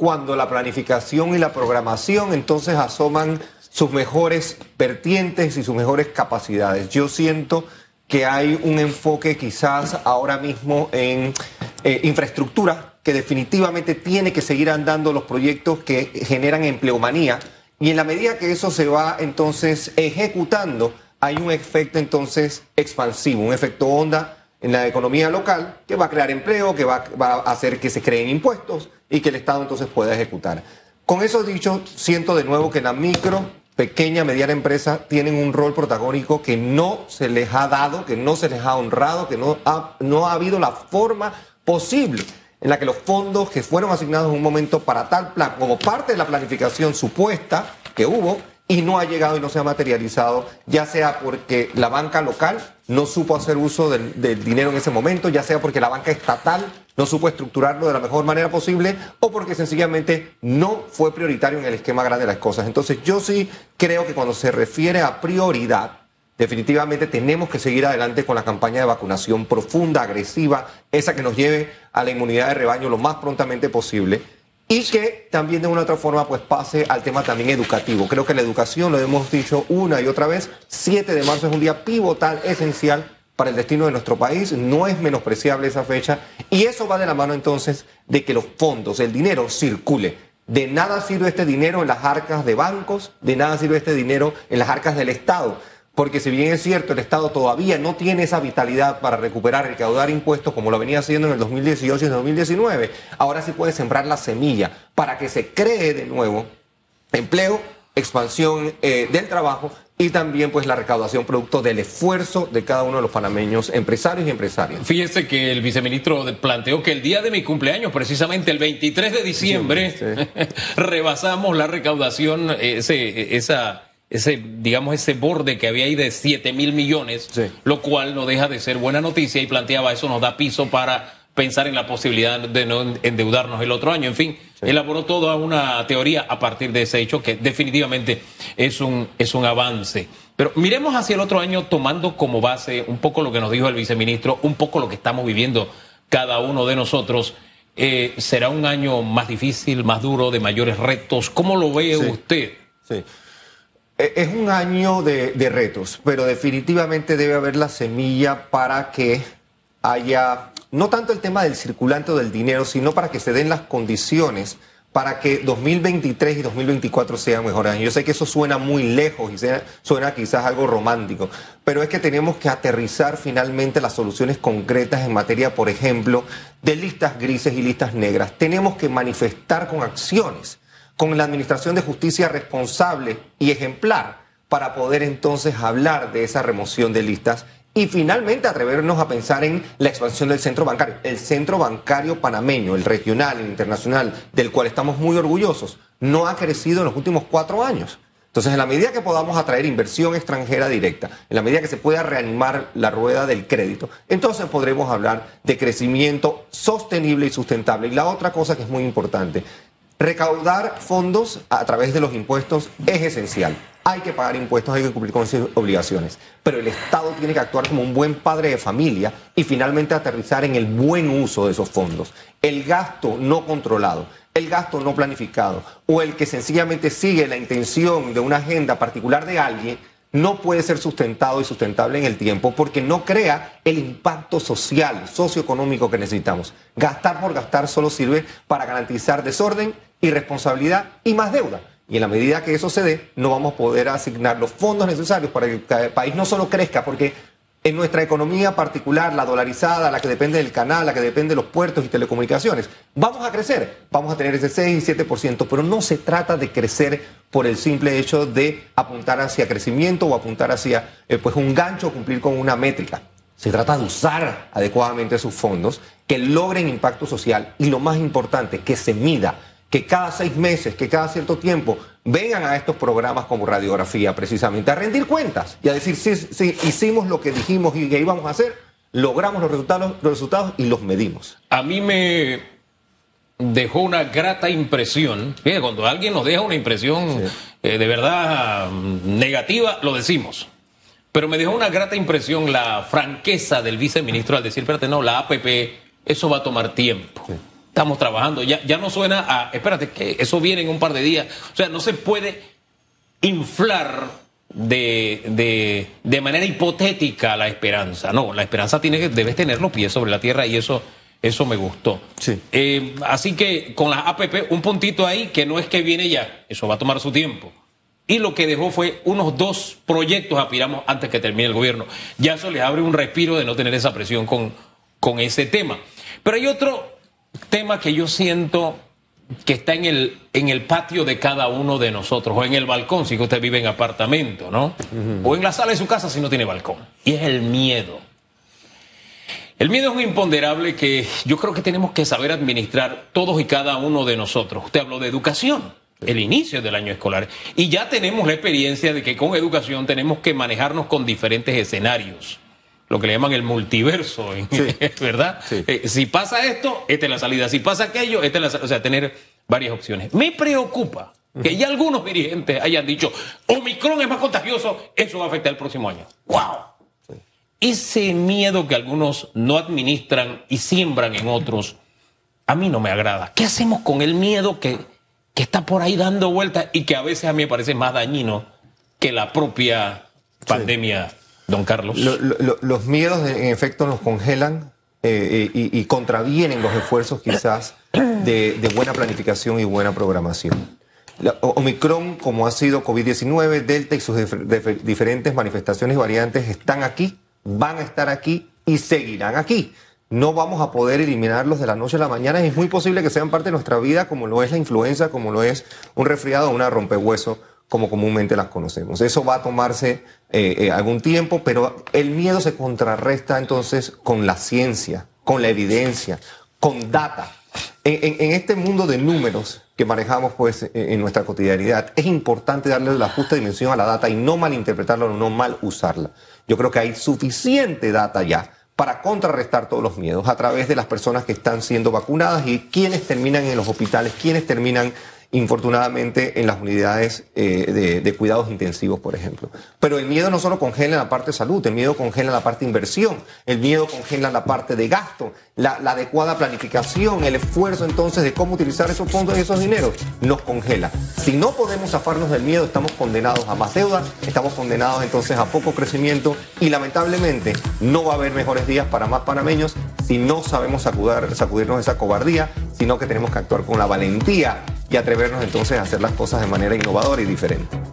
cuando la planificación y la programación entonces asoman sus mejores vertientes y sus mejores capacidades. Yo siento que hay un enfoque quizás ahora mismo en eh, infraestructura que definitivamente tiene que seguir andando los proyectos que generan empleomanía y en la medida que eso se va entonces ejecutando, hay un efecto entonces expansivo, un efecto onda en la economía local que va a crear empleo, que va, a hacer que se creen impuestos y que el Estado entonces pueda ejecutar. Con eso dicho, siento de nuevo que la micro, pequeña, mediana empresa tienen un rol protagónico que no se les ha dado, que no se les ha honrado, que no ha, no ha habido la forma posible en la que los fondos que fueron asignados en un momento para tal plan, como parte de la planificación supuesta que hubo, y no ha llegado y no se ha materializado, ya sea porque la banca local no supo hacer uso del, dinero en ese momento, ya sea porque la banca estatal no supo estructurarlo de la mejor manera posible, o porque sencillamente no fue prioritario en el esquema grande de las cosas. Entonces yo sí creo que cuando se refiere a prioridad, definitivamente tenemos que seguir adelante con la campaña de vacunación profunda, agresiva, esa que nos lleve a la inmunidad de rebaño lo más prontamente posible y que también de una u otra forma pues pase al tema también educativo. Creo que la educación, lo hemos dicho una y otra vez, 7 de marzo es un día pivotal, esencial para el destino de nuestro país, no es menospreciable esa fecha y eso va de la mano entonces de que los fondos, el dinero circule. De nada sirve este dinero en las arcas de bancos, de nada sirve este dinero en las arcas del Estado porque si bien es cierto, el Estado todavía no tiene esa vitalidad para recuperar, recaudar impuestos como lo venía haciendo en el 2018 y el 2019, ahora sí puede sembrar la semilla para que se cree de nuevo empleo, expansión eh, del trabajo y también pues la recaudación producto del esfuerzo de cada uno de los panameños empresarios y empresarias. Fíjese que el viceministro planteó que el día de mi cumpleaños, precisamente el 23 de diciembre, rebasamos la recaudación, ese, esa ese, digamos, ese borde que había ahí de 7 mil millones, lo cual no deja de ser buena noticia y planteaba eso nos da piso para pensar en la posibilidad de no endeudarnos el otro año. En fin, elaboró toda una teoría a partir de ese hecho que definitivamente es un, es un avance. Pero miremos hacia el otro año tomando como base un poco lo que nos dijo el viceministro, un poco lo que estamos viviendo cada uno de nosotros. Eh, ¿Será un año más difícil, más duro, de mayores retos? ¿Cómo lo ve usted? Sí. Eh, es un año de, retos, pero definitivamente debe haber la semilla para que haya, no tanto el tema del circulante o del dinero, sino para que se den las condiciones para que 2023 y 2024 sean mejores años. Yo sé que eso suena muy lejos y suena quizás algo romántico, pero es que tenemos que aterrizar finalmente las soluciones concretas en materia, por ejemplo, de listas grises y listas negras. Tenemos que manifestar con acciones con la Administración de Justicia responsable y ejemplar para poder entonces hablar de esa remoción de listas y finalmente atrevernos a pensar en la expansión del centro bancario. El centro bancario panameño, el regional, el internacional, del cual estamos muy orgullosos, no ha crecido en los últimos cuatro años. Entonces, en la medida que podamos atraer inversión extranjera directa, en la medida que se pueda reanimar la rueda del crédito, entonces podremos hablar de crecimiento sostenible y sustentable. Y la otra cosa que es muy importante, Recaudar fondos a través de los impuestos es esencial. Hay que pagar impuestos, hay que cumplir con sus obligaciones. Pero el Estado tiene que actuar como un buen padre de familia y finalmente aterrizar en el buen uso de esos fondos. El gasto no controlado, el gasto no planificado o el que sencillamente sigue la intención de una agenda particular de alguien no puede ser sustentado y sustentable en el tiempo porque no crea el impacto social, socioeconómico que necesitamos. Gastar por gastar solo sirve para garantizar desorden irresponsabilidad y más deuda. Y en la medida que eso se dé, no vamos a poder asignar los fondos necesarios para que el país no solo crezca, porque en nuestra economía particular, la dolarizada, la que depende del canal, la que depende de los puertos y telecomunicaciones, vamos a crecer, vamos a tener ese 6 y 7%, pero no se trata de crecer por el simple hecho de apuntar hacia crecimiento o apuntar hacia eh, pues un gancho o cumplir con una métrica. Se trata de usar adecuadamente sus fondos, que logren impacto social y lo más importante, que se mida que cada seis meses, que cada cierto tiempo vengan a estos programas como radiografía precisamente a rendir cuentas y a decir si sí, hicimos lo que dijimos y que íbamos a hacer, logramos los resultados, los resultados y los medimos. A mí me dejó una grata impresión, cuando alguien nos deja una impresión eh, de verdad mm, negativa, lo decimos. Pero me dejó una grata impresión la franqueza del viceministro al decir, espérate, no, la APP, eso va a tomar tiempo estamos trabajando. Ya, ya no suena a, espérate, que eso viene en un par de días. O sea, no se puede inflar de, de, de manera hipotética la esperanza. No, la esperanza tiene que, debes tener los pies sobre la tierra y eso, eso me gustó. Sí. Eh, así que con las APP, un puntito ahí que no es que viene ya, eso va a tomar su tiempo. Y lo que dejó fue unos dos proyectos, aspiramos, antes que termine el gobierno. Ya eso les abre un respiro de no tener esa presión con, con ese tema. Pero hay otro tema que yo siento que está en el, en el patio de cada uno de nosotros, o en el balcón, si usted vive en apartamento, ¿no? O en la sala de su casa si no tiene balcón. Y es el miedo. El miedo es un imponderable que yo creo que tenemos que saber administrar todos y cada uno de nosotros. Usted habló de educación, el inicio del año escolar, y ya tenemos la experiencia de que con educación tenemos que manejarnos con diferentes escenarios lo que le llaman el multiverso, ¿verdad? Eh, si pasa esto, esta es la salida. Si pasa aquello, esta es la salida. O sea, tener varias opciones. Me preocupa que ya algunos dirigentes hayan dicho, Omicron es más contagioso, eso va a afectar el próximo año. ¡Wow! Ese miedo que algunos no administran y siembran en otros, a mí no me agrada. ¿Qué hacemos con el miedo que, que está por ahí dando vueltas y que a veces a mí me parece más dañino que la propia pandemia don Carlos? los miedos, en efecto, nos congelan eh, y, contravienen los esfuerzos quizás de, buena planificación y buena programación. Omicron, como ha sido COVID-19, Delta y sus diferentes manifestaciones y variantes están aquí, van a estar aquí y seguirán aquí. No vamos a poder eliminarlos de la noche a la mañana. Es muy posible que sean parte de nuestra vida, como lo es la influenza, como lo es un resfriado o una rompehueso como comúnmente las conocemos. Eso va a tomarse eh, eh, algún tiempo, pero el miedo se contrarresta entonces con la ciencia, con la evidencia, con data. En, este mundo de números que manejamos pues en nuestra cotidianidad, es importante darle la justa dimensión a la data y no malinterpretarla o no mal usarla. Yo creo que hay suficiente data ya para contrarrestar todos los miedos a través de las personas que están siendo vacunadas y quienes terminan en los hospitales, quienes terminan infortunadamente en las unidades eh, de, cuidados intensivos, por ejemplo. Pero el miedo no solo congela la parte de salud, el miedo congela la parte de inversión, el miedo congela la parte de gasto, la, adecuada planificación, el esfuerzo entonces de cómo utilizar esos fondos y esos dineros, nos congela. Si no podemos zafarnos del miedo, estamos condenados a más deuda, estamos condenados entonces a poco crecimiento y lamentablemente no va a haber mejores días para más panameños si no sabemos sacudirnos de esa cobardía, sino que tenemos que actuar con la valentía y atrevernos entonces a hacer las cosas de manera innovadora y diferente.